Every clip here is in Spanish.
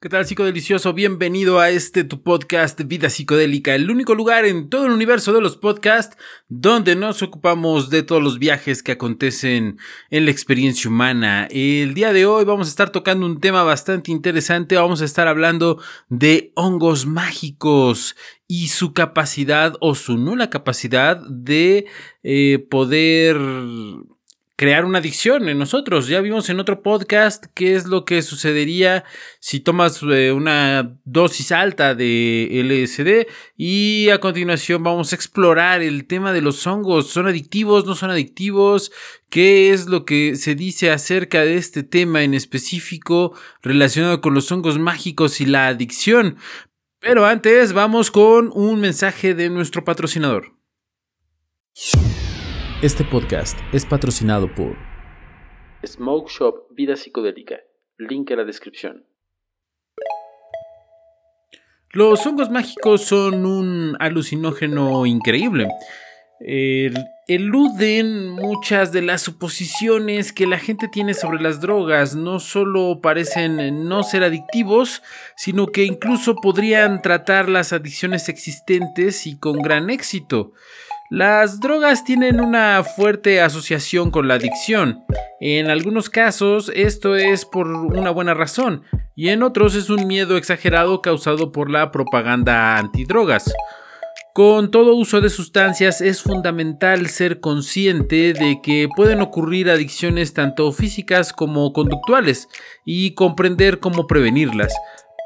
¿Qué tal psicodelicioso? Bienvenido a este tu podcast Vida Psicodélica, el único lugar en todo el universo de los podcasts donde nos ocupamos de todos los viajes que acontecen en la experiencia humana. El día de hoy vamos a estar tocando un tema bastante interesante, vamos a estar hablando de hongos mágicos y su capacidad o su nula capacidad de eh, poder crear una adicción en nosotros. Ya vimos en otro podcast qué es lo que sucedería si tomas eh, una dosis alta de LSD y a continuación vamos a explorar el tema de los hongos. ¿Son adictivos? ¿No son adictivos? ¿Qué es lo que se dice acerca de este tema en específico relacionado con los hongos mágicos y la adicción? Pero antes vamos con un mensaje de nuestro patrocinador. Este podcast es patrocinado por Smoke Shop Vida Psicodélica. Link en la descripción. Los hongos mágicos son un alucinógeno increíble. eluden muchas de las suposiciones que la gente tiene sobre las drogas. No solo parecen no ser adictivos, sino que incluso podrían tratar las adicciones existentes y con gran éxito. Las drogas tienen una fuerte asociación con la adicción. En algunos casos esto es por una buena razón y en otros es un miedo exagerado causado por la propaganda antidrogas. Con todo uso de sustancias es fundamental ser consciente de que pueden ocurrir adicciones tanto físicas como conductuales y comprender cómo prevenirlas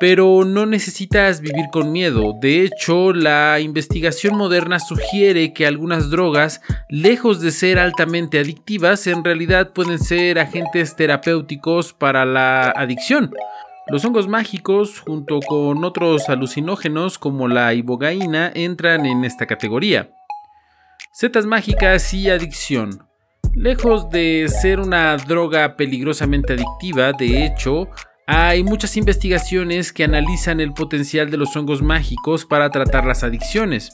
pero no necesitas vivir con miedo. De hecho, la investigación moderna sugiere que algunas drogas, lejos de ser altamente adictivas, en realidad pueden ser agentes terapéuticos para la adicción. Los hongos mágicos, junto con otros alucinógenos como la ibogaína, entran en esta categoría. Setas mágicas y adicción. Lejos de ser una droga peligrosamente adictiva, de hecho, hay muchas investigaciones que analizan el potencial de los hongos mágicos para tratar las adicciones.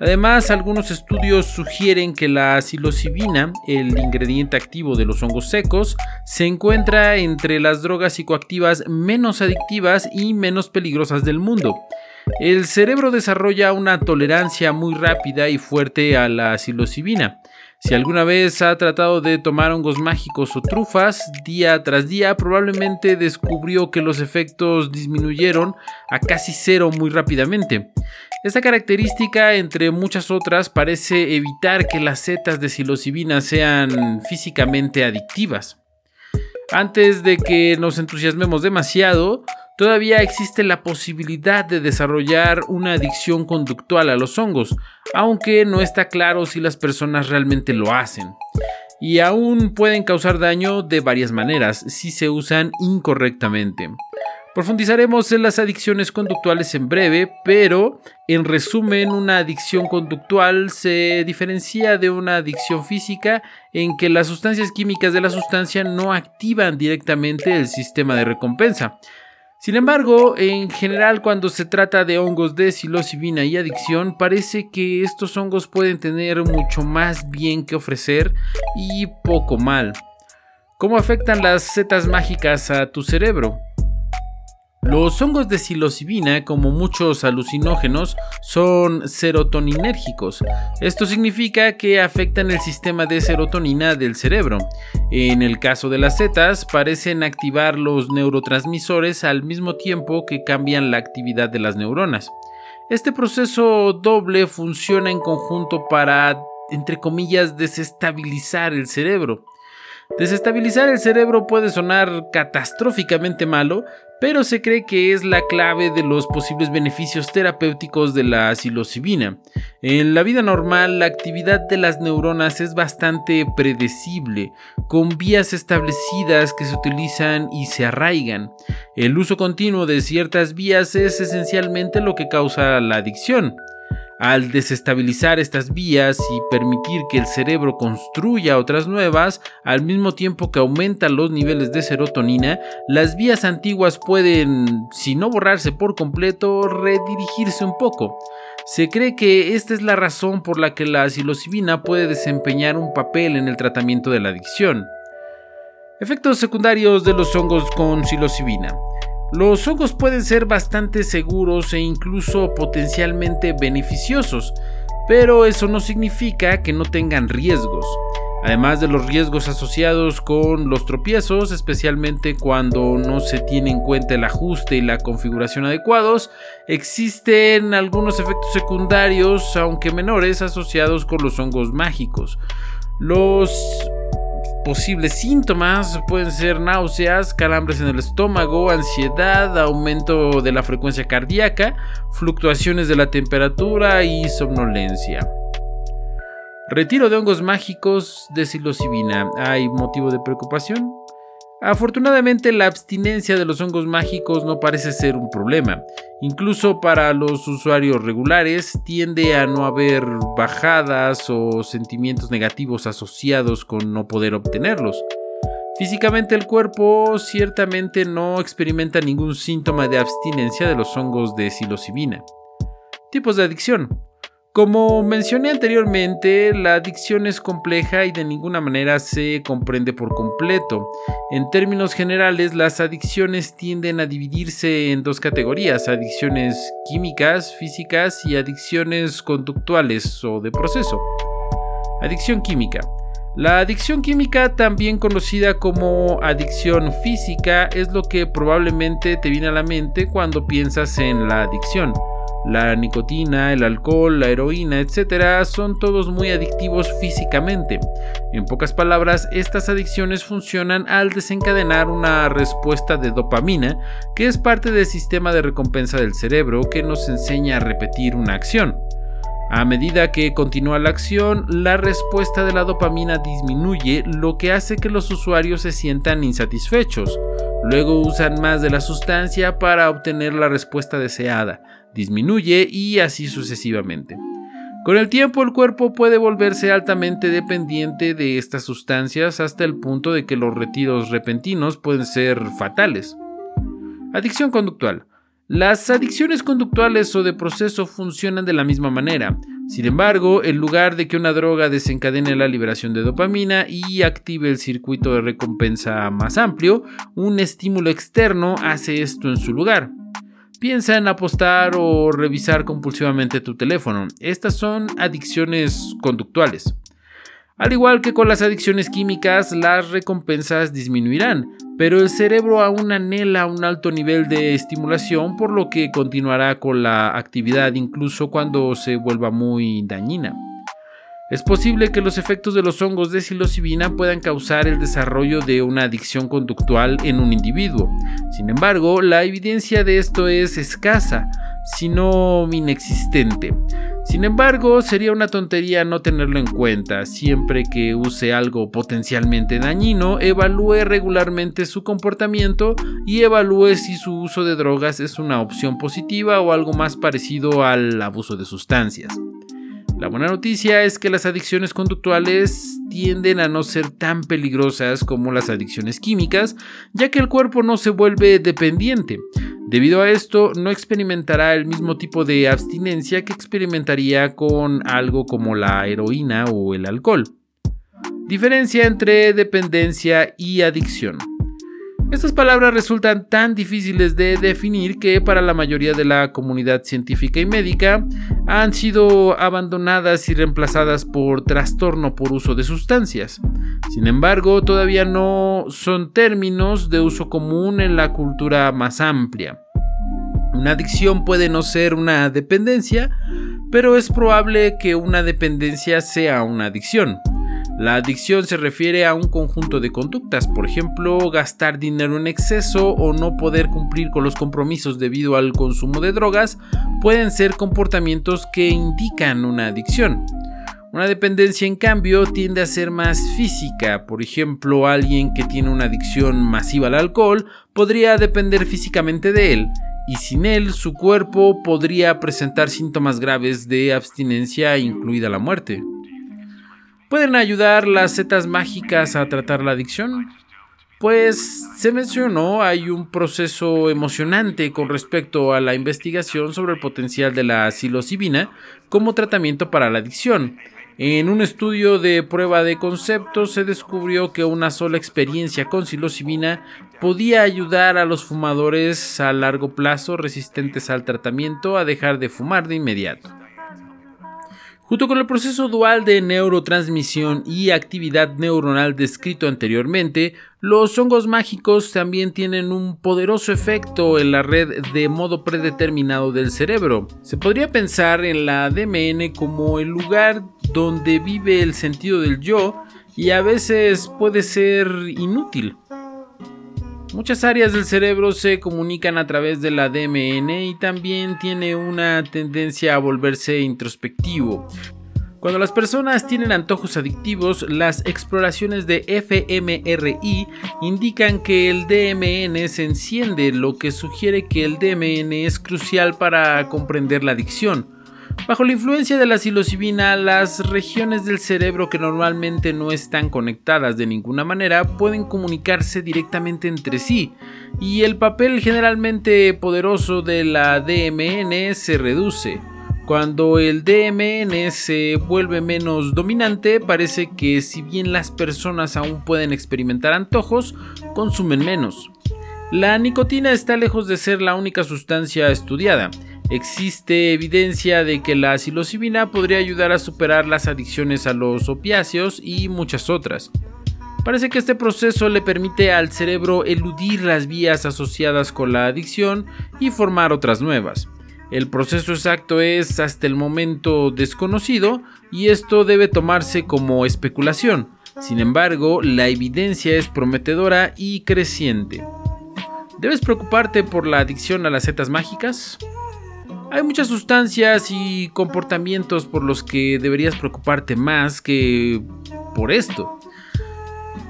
Además, algunos estudios sugieren que la psilocibina, el ingrediente activo de los hongos secos, se encuentra entre las drogas psicoactivas menos adictivas y menos peligrosas del mundo. El cerebro desarrolla una tolerancia muy rápida y fuerte a la psilocibina. Si alguna vez ha tratado de tomar hongos mágicos o trufas, día tras día probablemente descubrió que los efectos disminuyeron a casi cero muy rápidamente. Esta característica, entre muchas otras, parece evitar que las setas de psilocibina sean físicamente adictivas. Antes de que nos entusiasmemos demasiado, todavía existe la posibilidad de desarrollar una adicción conductual a los hongos, aunque no está claro si las personas realmente lo hacen. Y aún pueden causar daño de varias maneras si se usan incorrectamente. Profundizaremos en las adicciones conductuales en breve, pero en resumen una adicción conductual se diferencia de una adicción física en que las sustancias químicas de la sustancia no activan directamente el sistema de recompensa, sin embargo, en general cuando se trata de hongos de psilocibina y adicción, parece que estos hongos pueden tener mucho más bien que ofrecer y poco mal. ¿Cómo afectan las setas mágicas a tu cerebro? Los hongos de psilocibina, como muchos alucinógenos, son serotoninérgicos. Esto significa que afectan el sistema de serotonina del cerebro. En el caso de las setas, parecen activar los neurotransmisores al mismo tiempo que cambian la actividad de las neuronas. Este proceso doble funciona en conjunto para, entre comillas, desestabilizar el cerebro. Desestabilizar el cerebro puede sonar catastróficamente malo, pero se cree que es la clave de los posibles beneficios terapéuticos de la psilocibina. En la vida normal, la actividad de las neuronas es bastante predecible, con vías establecidas que se utilizan y se arraigan. El uso continuo de ciertas vías es esencialmente lo que causa la adicción. Al desestabilizar estas vías y permitir que el cerebro construya otras nuevas, al mismo tiempo que aumenta los niveles de serotonina, las vías antiguas pueden, si no borrarse por completo, redirigirse un poco. Se cree que esta es la razón por la que la psilocibina puede desempeñar un papel en el tratamiento de la adicción. Efectos secundarios de los hongos con psilocibina. Los hongos pueden ser bastante seguros e incluso potencialmente beneficiosos, pero eso no significa que no tengan riesgos. Además de los riesgos asociados con los tropiezos, especialmente cuando no se tiene en cuenta el ajuste y la configuración adecuados, existen algunos efectos secundarios, aunque menores, asociados con los hongos mágicos. Los posibles síntomas pueden ser náuseas, calambres en el estómago, ansiedad, aumento de la frecuencia cardíaca, fluctuaciones de la temperatura y somnolencia. Retiro de hongos mágicos de psilocibina. ¿Hay motivo de preocupación? Afortunadamente la abstinencia de los hongos mágicos no parece ser un problema. Incluso para los usuarios regulares tiende a no haber bajadas o sentimientos negativos asociados con no poder obtenerlos. Físicamente el cuerpo ciertamente no experimenta ningún síntoma de abstinencia de los hongos de psilocibina. Tipos de adicción. Como mencioné anteriormente, la adicción es compleja y de ninguna manera se comprende por completo. En términos generales, las adicciones tienden a dividirse en dos categorías, adicciones químicas, físicas y adicciones conductuales o de proceso. Adicción química. La adicción química, también conocida como adicción física, es lo que probablemente te viene a la mente cuando piensas en la adicción. La nicotina, el alcohol, la heroína, etc. son todos muy adictivos físicamente. En pocas palabras, estas adicciones funcionan al desencadenar una respuesta de dopamina, que es parte del sistema de recompensa del cerebro que nos enseña a repetir una acción. A medida que continúa la acción, la respuesta de la dopamina disminuye, lo que hace que los usuarios se sientan insatisfechos. Luego usan más de la sustancia para obtener la respuesta deseada disminuye y así sucesivamente. Con el tiempo el cuerpo puede volverse altamente dependiente de estas sustancias hasta el punto de que los retiros repentinos pueden ser fatales. Adicción conductual. Las adicciones conductuales o de proceso funcionan de la misma manera. Sin embargo, en lugar de que una droga desencadene la liberación de dopamina y active el circuito de recompensa más amplio, un estímulo externo hace esto en su lugar. Piensa en apostar o revisar compulsivamente tu teléfono. Estas son adicciones conductuales. Al igual que con las adicciones químicas, las recompensas disminuirán, pero el cerebro aún anhela un alto nivel de estimulación, por lo que continuará con la actividad incluso cuando se vuelva muy dañina. Es posible que los efectos de los hongos de psilocibina puedan causar el desarrollo de una adicción conductual en un individuo. Sin embargo, la evidencia de esto es escasa, si no inexistente. Sin embargo, sería una tontería no tenerlo en cuenta. Siempre que use algo potencialmente dañino, evalúe regularmente su comportamiento y evalúe si su uso de drogas es una opción positiva o algo más parecido al abuso de sustancias. La buena noticia es que las adicciones conductuales tienden a no ser tan peligrosas como las adicciones químicas, ya que el cuerpo no se vuelve dependiente. Debido a esto, no experimentará el mismo tipo de abstinencia que experimentaría con algo como la heroína o el alcohol. Diferencia entre dependencia y adicción. Estas palabras resultan tan difíciles de definir que para la mayoría de la comunidad científica y médica han sido abandonadas y reemplazadas por trastorno por uso de sustancias. Sin embargo, todavía no son términos de uso común en la cultura más amplia. Una adicción puede no ser una dependencia, pero es probable que una dependencia sea una adicción. La adicción se refiere a un conjunto de conductas, por ejemplo, gastar dinero en exceso o no poder cumplir con los compromisos debido al consumo de drogas, pueden ser comportamientos que indican una adicción. Una dependencia, en cambio, tiende a ser más física. Por ejemplo, alguien que tiene una adicción masiva al alcohol podría depender físicamente de él, y sin él su cuerpo podría presentar síntomas graves de abstinencia, incluida la muerte. ¿Pueden ayudar las setas mágicas a tratar la adicción? Pues se mencionó, hay un proceso emocionante con respecto a la investigación sobre el potencial de la psilocibina como tratamiento para la adicción. En un estudio de prueba de conceptos se descubrió que una sola experiencia con psilocibina podía ayudar a los fumadores a largo plazo resistentes al tratamiento a dejar de fumar de inmediato. Junto con el proceso dual de neurotransmisión y actividad neuronal descrito anteriormente, los hongos mágicos también tienen un poderoso efecto en la red de modo predeterminado del cerebro. Se podría pensar en la DMN como el lugar donde vive el sentido del yo y a veces puede ser inútil. Muchas áreas del cerebro se comunican a través de la DMN y también tiene una tendencia a volverse introspectivo. Cuando las personas tienen antojos adictivos, las exploraciones de fMRI indican que el DMN se enciende, lo que sugiere que el DMN es crucial para comprender la adicción. Bajo la influencia de la psilocibina, las regiones del cerebro que normalmente no están conectadas de ninguna manera pueden comunicarse directamente entre sí, y el papel generalmente poderoso de la DMN se reduce. Cuando el DMN se vuelve menos dominante, parece que si bien las personas aún pueden experimentar antojos, consumen menos. La nicotina está lejos de ser la única sustancia estudiada. Existe evidencia de que la psilocibina podría ayudar a superar las adicciones a los opiáceos y muchas otras. Parece que este proceso le permite al cerebro eludir las vías asociadas con la adicción y formar otras nuevas. El proceso exacto es hasta el momento desconocido y esto debe tomarse como especulación. Sin embargo, la evidencia es prometedora y creciente. ¿Debes preocuparte por la adicción a las setas mágicas? Hay muchas sustancias y comportamientos por los que deberías preocuparte más que por esto.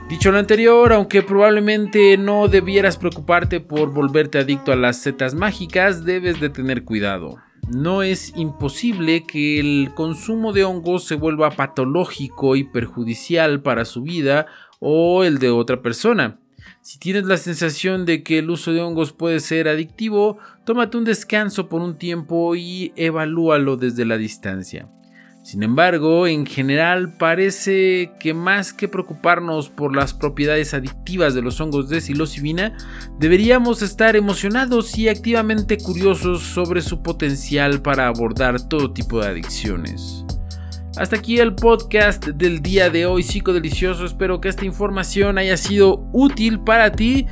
Dicho lo anterior, aunque probablemente no debieras preocuparte por volverte adicto a las setas mágicas, debes de tener cuidado. No es imposible que el consumo de hongos se vuelva patológico y perjudicial para su vida o el de otra persona. Si tienes la sensación de que el uso de hongos puede ser adictivo, tómate un descanso por un tiempo y evalúalo desde la distancia. Sin embargo, en general parece que más que preocuparnos por las propiedades adictivas de los hongos de psilocibina, deberíamos estar emocionados y activamente curiosos sobre su potencial para abordar todo tipo de adicciones. Hasta aquí el podcast del día de hoy, psicodelicioso. Espero que esta información haya sido útil para ti.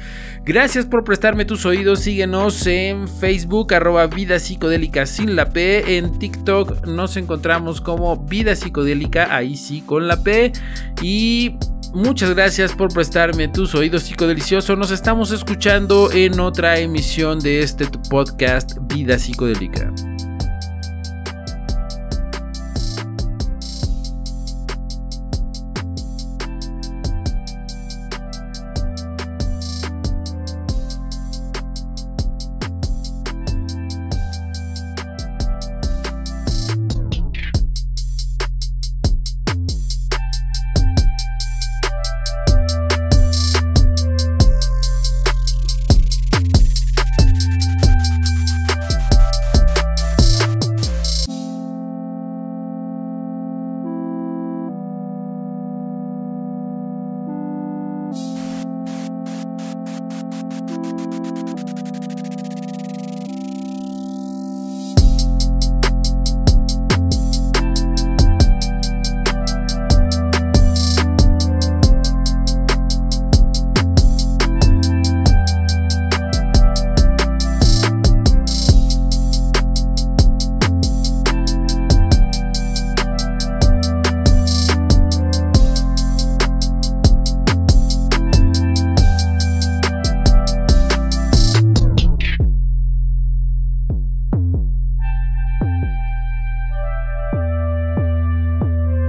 Gracias por prestarme tus oídos. Síguenos en Facebook, arroba Vida Psicodélica sin la P. En TikTok nos encontramos como Vida Psicodélica, ahí sí con la P. Y muchas gracias por prestarme tus oídos psicodelicioso. Nos estamos escuchando en otra emisión de este podcast Vida Psicodélica.